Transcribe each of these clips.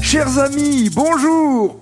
Chers amis, bonjour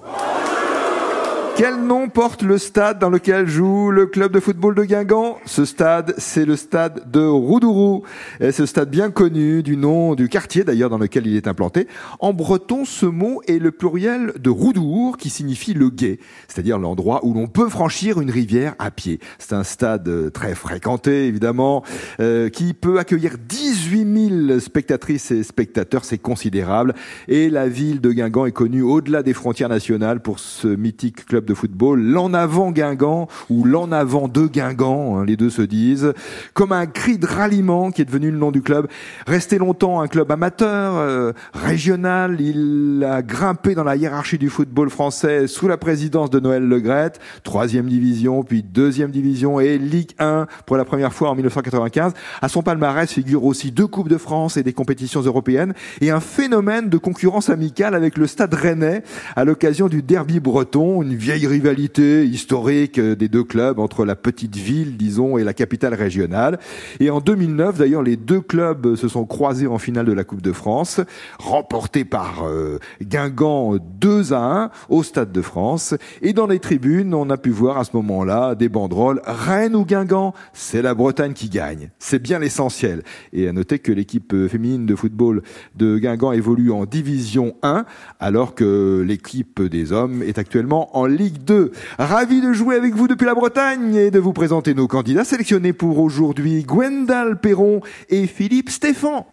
quel nom porte le stade dans lequel joue le club de football de Guingamp? Ce stade, c'est le stade de Roudourou. Et ce stade bien connu du nom du quartier d'ailleurs dans lequel il est implanté. En breton, ce mot est le pluriel de Roudour qui signifie le guet, c'est-à-dire l'endroit où l'on peut franchir une rivière à pied. C'est un stade très fréquenté évidemment, euh, qui peut accueillir 18 000 spectatrices et spectateurs, c'est considérable. Et la ville de Guingamp est connue au-delà des frontières nationales pour ce mythique club de football, l'en avant Guingamp ou l'en avant de Guingamp, hein, les deux se disent, comme un cri de ralliement qui est devenu le nom du club. Resté longtemps un club amateur, euh, régional, il a grimpé dans la hiérarchie du football français sous la présidence de Noël Legrette, troisième division, puis deuxième division et Ligue 1 pour la première fois en 1995. À son palmarès figurent aussi deux Coupes de France et des compétitions européennes et un phénomène de concurrence amicale avec le Stade Rennais à l'occasion du derby breton, une vieille rivalité historique des deux clubs entre la petite ville, disons, et la capitale régionale. Et en 2009, d'ailleurs, les deux clubs se sont croisés en finale de la Coupe de France, remportés par euh, Guingamp 2 à 1 au Stade de France. Et dans les tribunes, on a pu voir à ce moment-là des banderoles Rennes ou Guingamp, c'est la Bretagne qui gagne. C'est bien l'essentiel. Et à noter que l'équipe féminine de football de Guingamp évolue en Division 1, alors que l'équipe des hommes est actuellement en Ligue Ligue 2. Ravi de jouer avec vous depuis la Bretagne et de vous présenter nos candidats sélectionnés pour aujourd'hui, Gwendal Perron et Philippe Stéphan.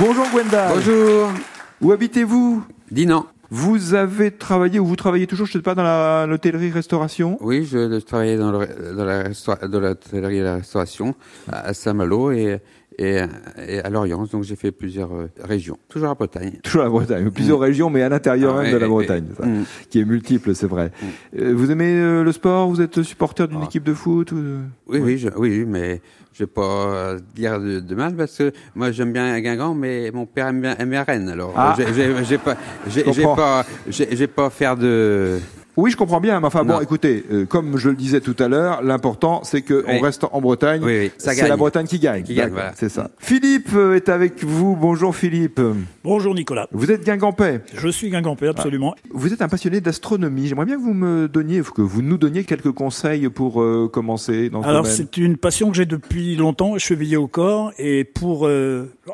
Bonjour Gwendal. Bonjour. Où habitez-vous? Dinan. Vous avez travaillé ou vous travaillez toujours, je ne sais pas, dans l'hôtellerie-restauration Oui, je travaillais dans, la restauration à Saint-Malo et et, à Lorient. Donc j'ai fait plusieurs euh, régions, toujours à Bretagne. Toujours à Bretagne, plusieurs mm. régions, mais à l'intérieur ah, même de la Bretagne, ça, mm. qui est multiple, c'est vrai. Mm. Euh, vous aimez euh, le sport? Vous êtes supporter d'une ah. équipe de foot ou Oui, oui, oui, mais je vais pas dire de, mal parce que moi j'aime bien Guingamp, mais mon père aime bien, aime Rennes. Alors ah. j'ai pas, j'ai pas, j'ai pas faire de oui, je comprends bien, mais enfin bon, écoutez, euh, comme je le disais tout à l'heure, l'important c'est que on reste en Bretagne. Oui, oui. C'est la Bretagne qui gagne. Qui gagne voilà. C'est ça. Philippe euh, est avec vous. Bonjour Philippe. Bonjour Nicolas. Vous êtes guingampais. Je suis guingampais, absolument. Ah. Vous êtes un passionné d'astronomie. J'aimerais bien que vous me donniez, que vous nous donniez quelques conseils pour euh, commencer dans ce Alors c'est une passion que j'ai depuis longtemps, chevillé au corps, et pour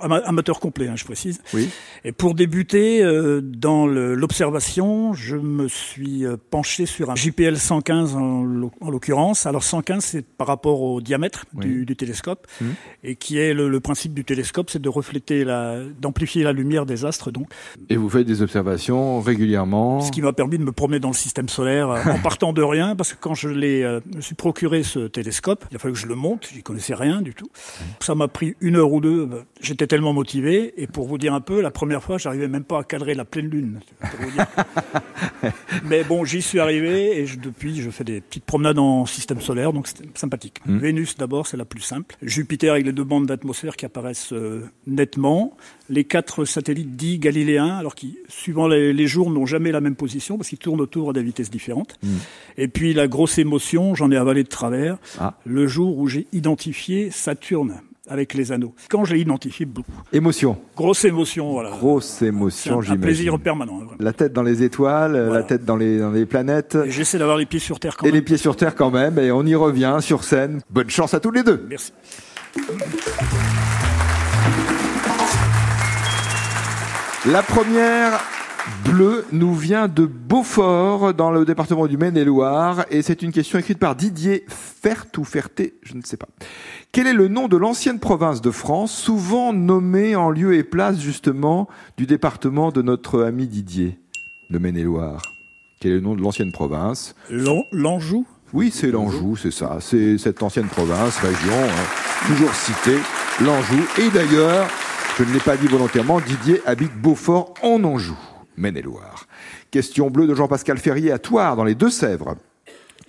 amateur complet, hein, je précise. Oui. Et pour débuter dans l'observation, je me suis penché sur un JPL 115 en, l'occurrence. Alors 115, c'est par rapport au diamètre du, télescope, mmh. et qui est le, principe du télescope, c'est de refléter la, d'amplifier la lumière des astres. Donc. Et vous faites des observations régulièrement. Ce qui m'a permis de me promener dans le système solaire euh, en partant de rien, parce que quand je l'ai, euh, me suis procuré ce télescope, il a fallu que je le monte, j'y connaissais rien du tout. Mmh. Ça m'a pris une heure ou deux. J'étais tellement motivé, et pour vous dire un peu, la première fois, j'arrivais même pas à cadrer la pleine lune. Mais bon, j'y suis arrivé et depuis, je fais des petites promenades en système solaire, donc c'est sympathique. Hmm. Vénus d'abord, c'est la plus simple. Jupiter avec les deux bandes d'atmosphère qui apparaissent euh, nettement. Les quatre satellites dits galiléens, alors qui, suivant les, jours, n'ont jamais la même position parce qu'ils tournent autour à des vitesses différentes. Hmm. Et puis la grosse émotion, j'en ai avalé de travers, ah. le jour où j'ai identifié Saturne avec les anneaux. Quand je identifié, beaucoup. Émotion. Grosse émotion, voilà. Grosse émotion, j'imagine. Un plaisir permanent. La tête dans les étoiles, la tête dans les, dans les planètes. J'essaie d'avoir les pieds sur Terre quand même. Et les pieds sur Terre quand même, et on y revient sur scène. Bonne chance à tous les deux. Merci. La première Bleu nous vient de Beaufort, dans le département du Maine-et-Loire, et c'est une question écrite par Didier Fert ou Ferté, je ne sais pas. Quel est le nom de l'ancienne province de France, souvent nommée en lieu et place justement du département de notre ami Didier, le Maine-et-Loire? Quel est le nom de l'ancienne province? L'Anjou? Oui, c'est l'Anjou, c'est ça. C'est cette ancienne province, région, hein, toujours citée, l'Anjou. Et d'ailleurs, je ne l'ai pas dit volontairement, Didier habite Beaufort en Anjou. Maine-et-Loire. Question bleue de Jean-Pascal Ferrier à Toire, dans les Deux-Sèvres.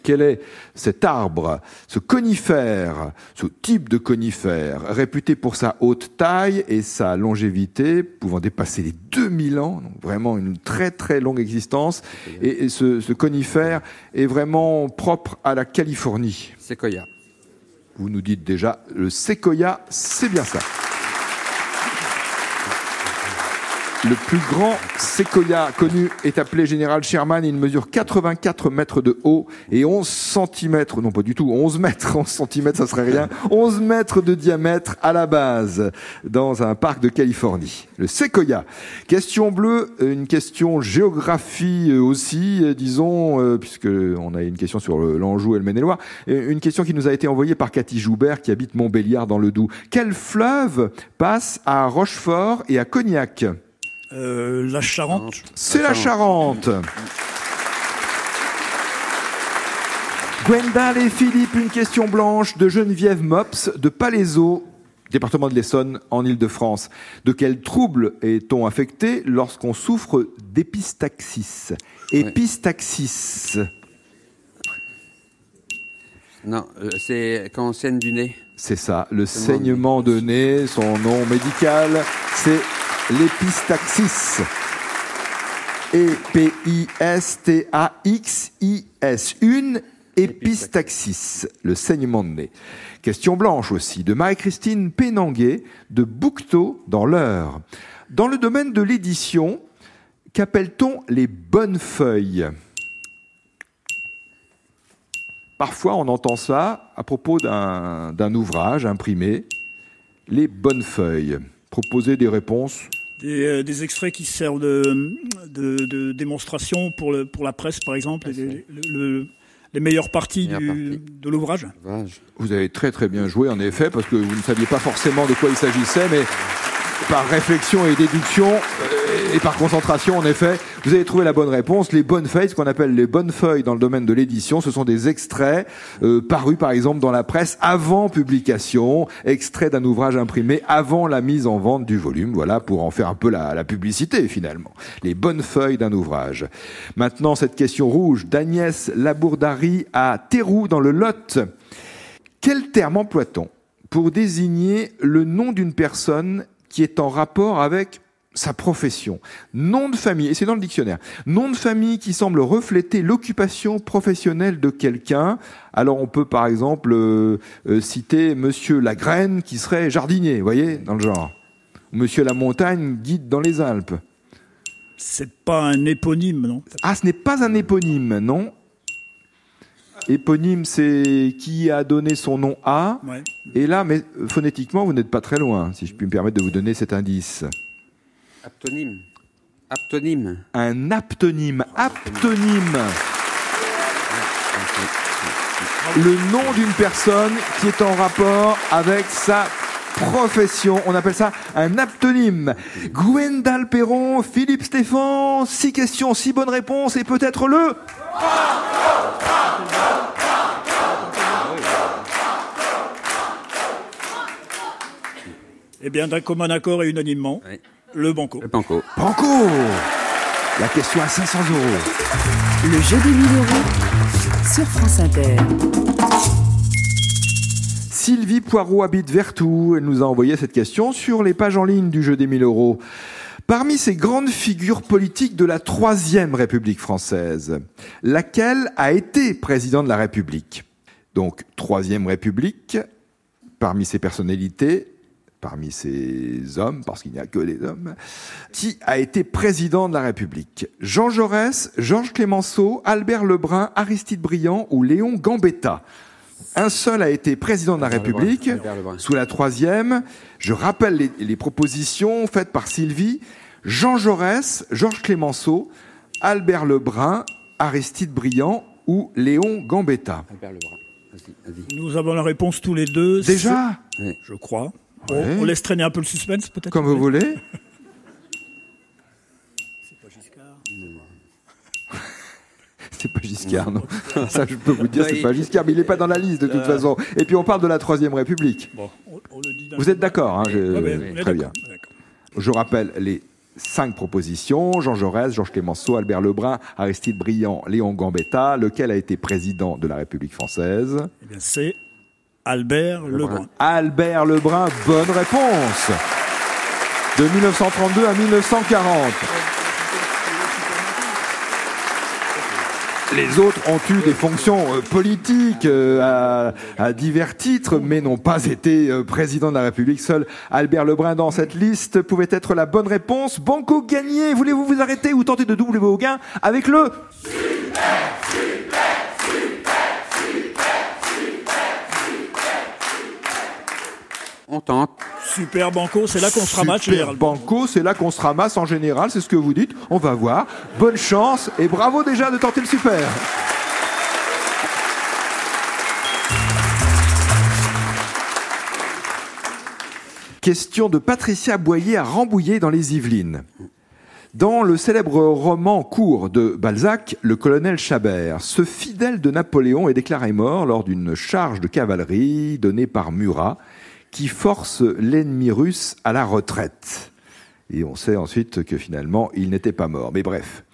Quel est cet arbre, ce conifère, ce type de conifère, réputé pour sa haute taille et sa longévité, pouvant dépasser les 2000 ans, donc vraiment une très très longue existence. Et, ce, ce, conifère est vraiment propre à la Californie. Séquoia. Vous nous dites déjà le séquoia, c'est bien ça. Le plus grand séquoia connu est appelé Général Sherman. Il mesure 84 mètres de haut et 11 cm, non pas du tout, 11 mètres, 11 cm ça serait rien, 11 mètres de diamètre à la base dans un parc de Californie. Le séquoia. Question bleue, une question géographie aussi, disons, euh, puisque on a une question sur l'Anjou et le Maine-et-Loire. Une question qui nous a été envoyée par Cathy Joubert qui habite Montbéliard dans le Doubs. Quel fleuve passe à Rochefort et à Cognac? Euh, la Charente. C'est la Charente. Gwendal et Philippe, une question blanche de Geneviève Mops de Palaiseau, département de l'Essonne, en Ile-de-France. De quel trouble est-on affecté lorsqu'on souffre d'épistaxis? Épistaxis. Non, euh, c'est quand on saigne du nez. C'est ça, le saignement de nez, son nom médical, c'est l'épistaxis. E-P-I-S-T-A-X-I-S. Une épistaxis, le saignement de nez. Question blanche aussi, de Marie-Christine Pénanguet, de Boucteau, dans l'Eure. Dans le domaine de l'édition, qu'appelle-t-on les bonnes feuilles? Parfois, on entend ça à propos d'un ouvrage imprimé, les bonnes feuilles. Proposer des réponses des, euh, extraits qui servent de, de, démonstration pour, le, pour la presse, par exemple, les meilleures parties, de l'ouvrage. Vous avez très très bien joué, en effet, parce que vous ne saviez pas forcément de quoi il s'agissait, mais par réflexion et déduction euh, et par concentration, en effet, vous avez trouvé la bonne réponse. Les bonnes feuilles, ce qu'on appelle les bonnes feuilles dans le domaine de l'édition, ce sont des extraits euh, parus, par exemple, dans la presse avant publication, extraits d'un ouvrage imprimé avant la mise en vente du volume. Voilà, pour en faire un peu la, publicité, finalement. Les bonnes feuilles d'un ouvrage. Maintenant, cette question rouge d'Agnès Labourdari à Théroux, dans le Lot. Quel terme emploie-t-on pour désigner le nom d'une personne qui est en rapport avec sa profession. Nom de famille, et c'est dans le dictionnaire, nom de famille qui semble refléter l'occupation professionnelle de quelqu'un. Alors on peut par exemple euh, euh, citer Monsieur Lagraine qui serait jardinier, vous voyez, dans le genre. Monsieur La Montagne, guide dans les Alpes. C'est pas un éponyme, non? Ah, ce n'est pas un éponyme, non. Éponyme, c'est qui a donné son nom à. Et là, mais phonétiquement, vous n'êtes pas très loin, si je puis me permettre de vous donner cet indice. Aptonyme. Aptonyme. Un aptonyme. Aptonyme. Le nom d'une personne qui est en rapport avec sa profession. On appelle ça un aptonyme. Gwendal Perron, Philippe Stéphan, six questions, six bonnes réponses et peut-être le... Eh bien, d'un commun accord et unanimement, le banco. Le banco. Banco La question à 500 euros. Le jeu des 1000 euros sur France Inter. Sylvie Poirot habite Vertou. Elle nous a envoyé cette question sur les pages en ligne du jeu des 1000 euros. Parmi ces grandes figures politiques de la Troisième République française, laquelle a été président de la République? Donc, Troisième République, parmi ces personnalités, parmi ces hommes, parce qu'il n'y a que des hommes, qui a été président de la République Jean Jaurès, Georges Clémenceau, Albert Lebrun, Aristide Briand ou Léon Gambetta un seul a été président de la République sous la troisième. Je rappelle les, les, propositions faites par Sylvie. Jean Jaurès, Georges Clémenceau, Albert Lebrun, Aristide Briand ou Léon Gambetta. Albert Lebrun. Nous avons la réponse tous les deux. Déjà Je crois. On, laisse traîner un peu le suspense, peut-être Comme vous voulez. C'est pas Giscard C'est pas Giscard, non. Ça, je peux vous dire, c'est pas Giscard, mais il n'est pas dans la liste de toute euh. façon. Et puis on parle de la Troisième République. vous êtes d'accord hein, Très bien. Je rappelle les cinq propositions. Jean Jaurès, Georges Clémenceau, Albert Lebrun, Aristide Briand, Léon Gambetta. Lequel a été président de la République française? Eh bien, c'est Albert Lebrun. Albert Lebrun, bonne réponse. De 1932 à 1940. Les autres ont eu des fonctions euh, politiques euh, à, divers titres, mais n'ont pas été euh, président de la République. Seul Albert Lebrun dans cette liste pouvait être la bonne réponse. Banco gagné. Voulez-vous vous arrêter ou tenter de doubler vos gains avec le on tente. Super Banco, c'est là qu'on se ramasse Super Banco, c'est là qu'on se ramasse en général, c'est ce que vous dites. On va voir. Bonne chance et bravo déjà de tenter le super. Question de Patricia Boyer à Rambouillet dans les Yvelines. Dans le célèbre roman court de Balzac, le colonel Chabert, ce fidèle de Napoléon est déclaré mort lors d'une charge de cavalerie donnée par Murat qui force l'ennemi russe à la retraite. Et on sait ensuite que finalement, il n'était pas mort. Mais bref.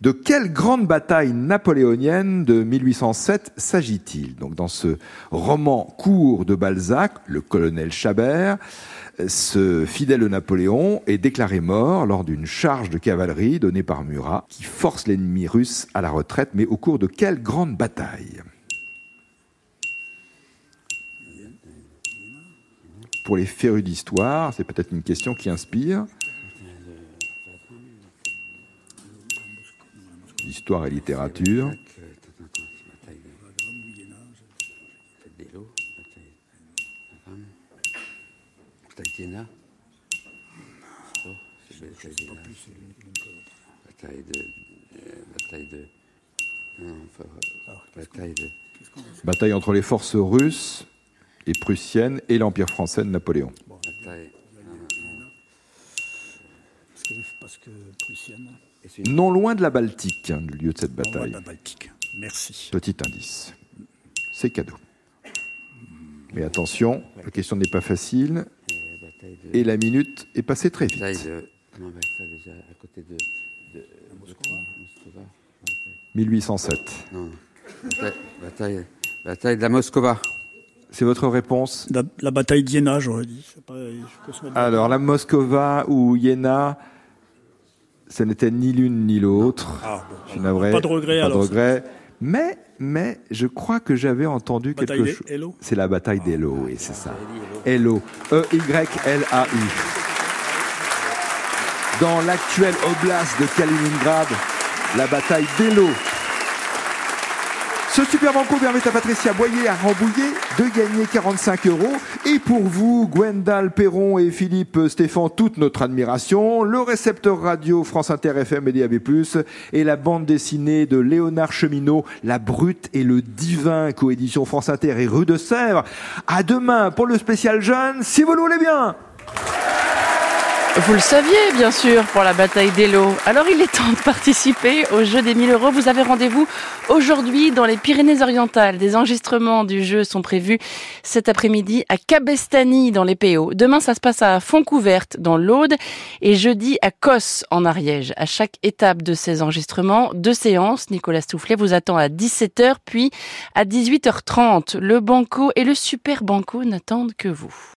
De quelle grande bataille napoléonienne de 1807 s'agit-il? Donc dans ce roman court de Balzac, le colonel Chabert, ce fidèle Napoléon est déclaré mort lors d'une charge de cavalerie donnée par Murat qui force l'ennemi russe à la retraite, mais au cours de quelle grande bataille? Pour les férus d'histoire, c'est peut-être une question qui inspire. Histoire et littérature. Bataille entre les forces russes et prussienne et l'Empire français de Napoléon. Non loin de la Baltique, hein, le lieu de cette bataille. la Baltique. Merci. Petit indice. C'est cadeau. Mais attention, la question n'est pas facile. Et la minute est passée très vite. 1807. bataille de la Moscova. C'est votre réponse? La, bataille d'Iéna, j'aurais dit. Alors, la Moscova ou Iéna, ce n'était ni l'une ni l'autre. Ah, pas de regret pas De regret. Mais, mais, je crois que j'avais entendu quelque chose. C'est la bataille d'Elo, oui, c'est ça. Elo. E-Y-L-A-U. Dans l'actuel oblast de Kaliningrad, la bataille d'Elo ce super banco permet à Patricia Boyer à Rambouillet de gagner 45 euros. Et pour vous, Gwendal Perron et Philippe Stéphane, toute notre admiration, le récepteur radio France Inter FM et DAB+, et la bande dessinée de Léonard Cheminot, La Brute et le Divin, coédition France Inter et Rue de Sèvres. À demain pour le spécial jeune, si vous le voulez bien. Vous le saviez, bien sûr, pour la bataille des lots. Alors il est temps de participer au jeu des 1000 euros. Vous avez rendez-vous aujourd'hui dans les Pyrénées-Orientales. Des enregistrements du jeu sont prévus cet après-midi à Cabestany dans les PO. Demain, ça se passe à Fontcouverte dans l'Aude et jeudi à Cos en Ariège. À chaque étape de ces enregistrements, deux séances. Nicolas Soufflet vous attend à 17h puis à 18h30. Le Banco et le Super Banco n'attendent que vous.